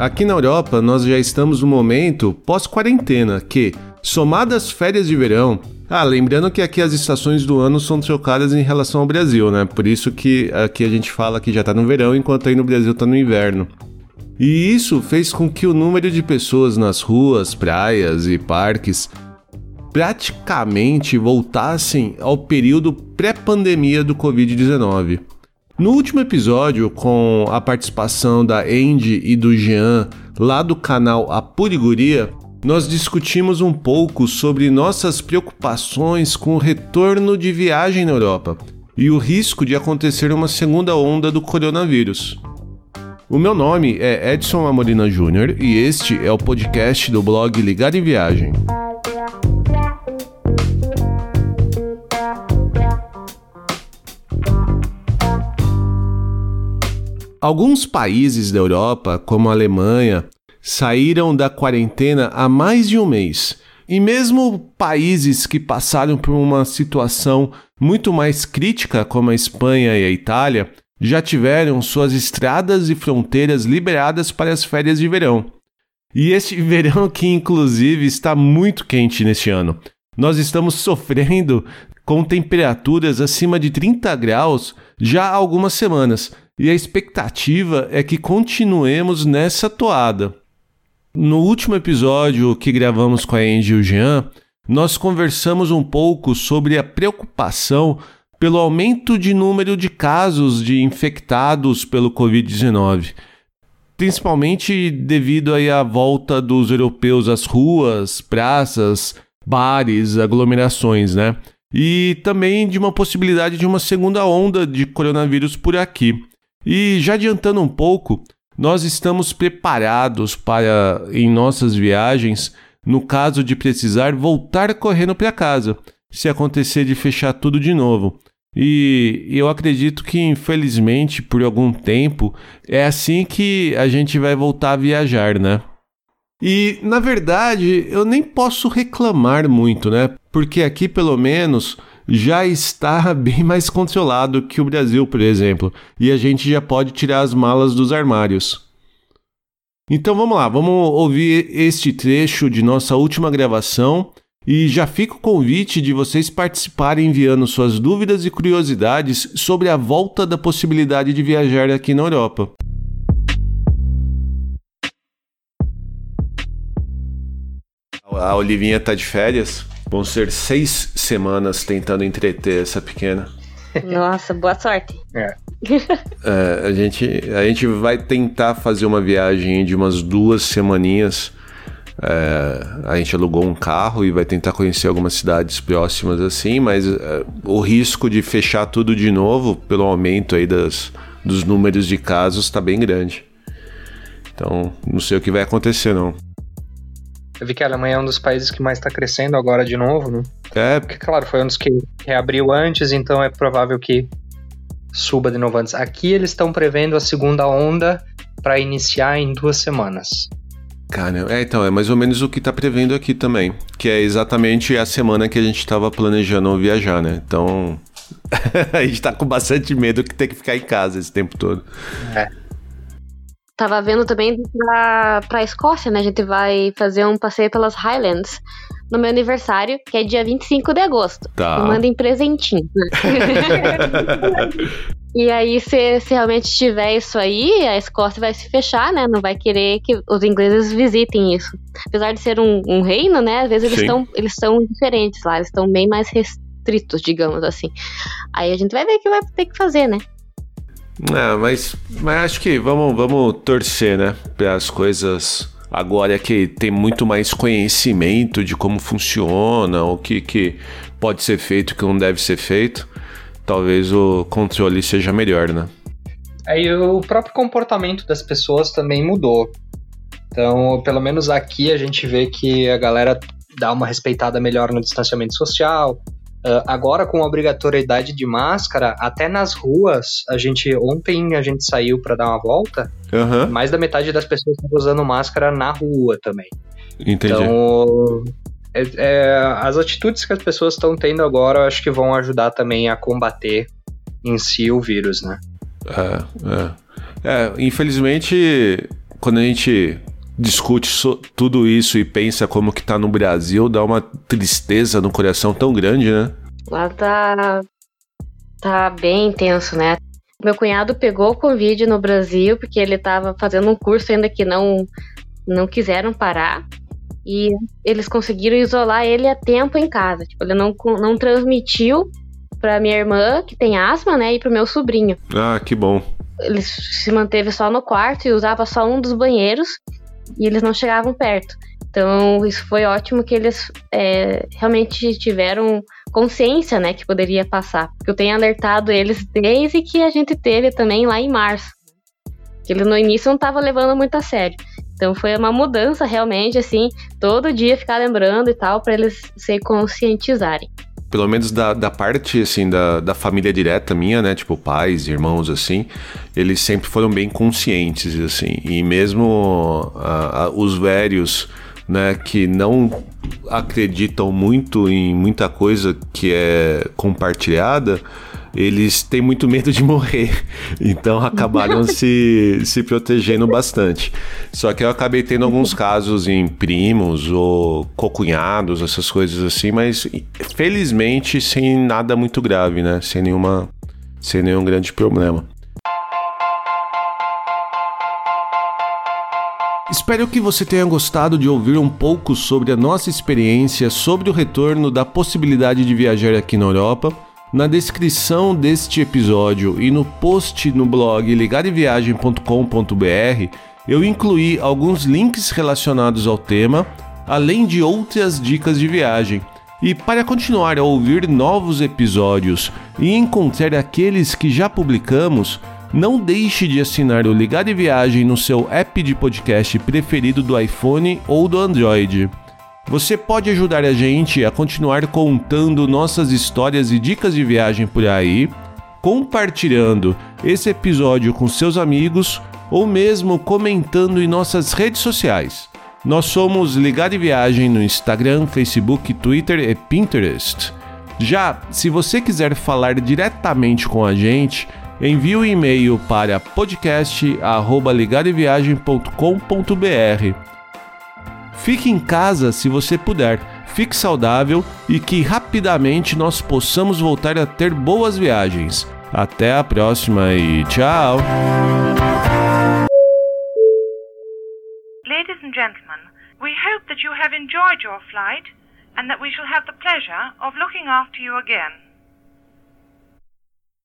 Aqui na Europa, nós já estamos no momento pós-quarentena, que, somadas férias de verão, ah, lembrando que aqui as estações do ano são trocadas em relação ao Brasil, né? Por isso que aqui a gente fala que já tá no verão, enquanto aí no Brasil tá no inverno. E isso fez com que o número de pessoas nas ruas, praias e parques praticamente voltassem ao período pré-pandemia do Covid-19. No último episódio, com a participação da Andy e do Jean, lá do canal A Puriguria, nós discutimos um pouco sobre nossas preocupações com o retorno de viagem na Europa e o risco de acontecer uma segunda onda do coronavírus. O meu nome é Edson Amorina Júnior e este é o podcast do blog Ligado em Viagem. Alguns países da Europa, como a Alemanha, saíram da quarentena há mais de um mês. E mesmo países que passaram por uma situação muito mais crítica, como a Espanha e a Itália, já tiveram suas estradas e fronteiras liberadas para as férias de verão. E este verão que inclusive está muito quente neste ano. Nós estamos sofrendo com temperaturas acima de 30 graus já há algumas semanas, e a expectativa é que continuemos nessa toada. No último episódio que gravamos com a Angie e o Jean, nós conversamos um pouco sobre a preocupação pelo aumento de número de casos de infectados pelo Covid-19, principalmente devido aí à volta dos europeus às ruas, praças, bares, aglomerações, né? E também de uma possibilidade de uma segunda onda de coronavírus por aqui. E já adiantando um pouco, nós estamos preparados para, em nossas viagens, no caso de precisar voltar correndo para casa, se acontecer de fechar tudo de novo. E eu acredito que, infelizmente, por algum tempo, é assim que a gente vai voltar a viajar, né? E, na verdade, eu nem posso reclamar muito, né? Porque aqui, pelo menos, já está bem mais controlado que o Brasil, por exemplo, e a gente já pode tirar as malas dos armários. Então vamos lá, vamos ouvir este trecho de nossa última gravação e já fica o convite de vocês participarem enviando suas dúvidas e curiosidades sobre a volta da possibilidade de viajar aqui na Europa. A Olivinha está de férias, Vão ser seis semanas tentando entreter essa pequena. Nossa, boa sorte. É. é. a, gente, a gente vai tentar fazer uma viagem de umas duas semaninhas. É, a gente alugou um carro e vai tentar conhecer algumas cidades próximas assim, mas é, o risco de fechar tudo de novo pelo aumento aí das, dos números de casos está bem grande. Então, não sei o que vai acontecer não. Eu vi que a Alemanha é um dos países que mais está crescendo agora de novo, né? É. Porque, claro, foi um dos que reabriu antes, então é provável que suba de novo antes. Aqui eles estão prevendo a segunda onda para iniciar em duas semanas. Cara, é, então, é mais ou menos o que está prevendo aqui também. Que é exatamente a semana que a gente estava planejando viajar, né? Então. a gente está com bastante medo que ter que ficar em casa esse tempo todo. É. Tava vendo também pra, pra Escócia, né? A gente vai fazer um passeio pelas Highlands no meu aniversário, que é dia 25 de agosto. Tá. Mandem presentinho. e aí, se, se realmente tiver isso aí, a Escócia vai se fechar, né? Não vai querer que os ingleses visitem isso. Apesar de ser um, um reino, né? Às vezes eles estão eles são diferentes lá, eles estão bem mais restritos, digamos assim. Aí a gente vai ver o que vai ter que fazer, né? É, mas, mas acho que vamos, vamos torcer, né? Para as coisas agora que tem muito mais conhecimento de como funciona, o que, que pode ser feito, o que não deve ser feito, talvez o controle seja melhor, né? Aí o próprio comportamento das pessoas também mudou. Então, pelo menos aqui a gente vê que a galera dá uma respeitada melhor no distanciamento social, Uh, agora com a obrigatoriedade de máscara, até nas ruas, a gente ontem a gente saiu para dar uma volta, uhum. mais da metade das pessoas estão usando máscara na rua também. Entendi. Então, é, é, as atitudes que as pessoas estão tendo agora, eu acho que vão ajudar também a combater em si o vírus, né? É, é. é infelizmente, quando a gente discute tudo isso e pensa como que tá no Brasil, dá uma tristeza no coração tão grande, né? Lá tá, tá bem intenso, né? Meu cunhado pegou o Covid no Brasil porque ele estava fazendo um curso ainda que não, não quiseram parar. E eles conseguiram isolar ele a tempo em casa. Tipo, ele não, não transmitiu para minha irmã, que tem asma, né, e pro meu sobrinho. Ah, que bom. Ele se manteve só no quarto e usava só um dos banheiros e eles não chegavam perto. Então, isso foi ótimo que eles é, realmente tiveram consciência, né, que poderia passar. Porque eu tenho alertado eles desde que a gente teve também lá em março. Que ele no início não estava levando muito a sério. Então foi uma mudança realmente, assim, todo dia ficar lembrando e tal, para eles se conscientizarem. Pelo menos da, da parte, assim, da, da família direta minha, né? Tipo, pais, irmãos, assim, eles sempre foram bem conscientes, assim. E mesmo os velhos né, que não acreditam muito em muita coisa que é compartilhada, eles têm muito medo de morrer. Então acabaram se, se protegendo bastante. Só que eu acabei tendo alguns casos em primos ou cocunhados, essas coisas assim, mas felizmente sem nada muito grave, né? Sem nenhuma sem nenhum grande problema. Espero que você tenha gostado de ouvir um pouco sobre a nossa experiência sobre o retorno da possibilidade de viajar aqui na Europa. Na descrição deste episódio e no post no blog ligadeviagem.com.br eu incluí alguns links relacionados ao tema, além de outras dicas de viagem. E para continuar a ouvir novos episódios e encontrar aqueles que já publicamos, não deixe de assinar o Ligado Viagem no seu app de podcast preferido do iPhone ou do Android. Você pode ajudar a gente a continuar contando nossas histórias e dicas de viagem por aí, compartilhando esse episódio com seus amigos ou mesmo comentando em nossas redes sociais. Nós somos Ligado Viagem no Instagram, Facebook, Twitter e Pinterest. Já se você quiser falar diretamente com a gente, envie o um e-mail para podcast@ligadeviagem.com.br. Fique em casa se você puder, fique saudável e que rapidamente nós possamos voltar a ter boas viagens. Até a próxima e tchau! Ladies and gentlemen, we hope that you have enjoyed your flight and that we shall have the pleasure of looking after you again.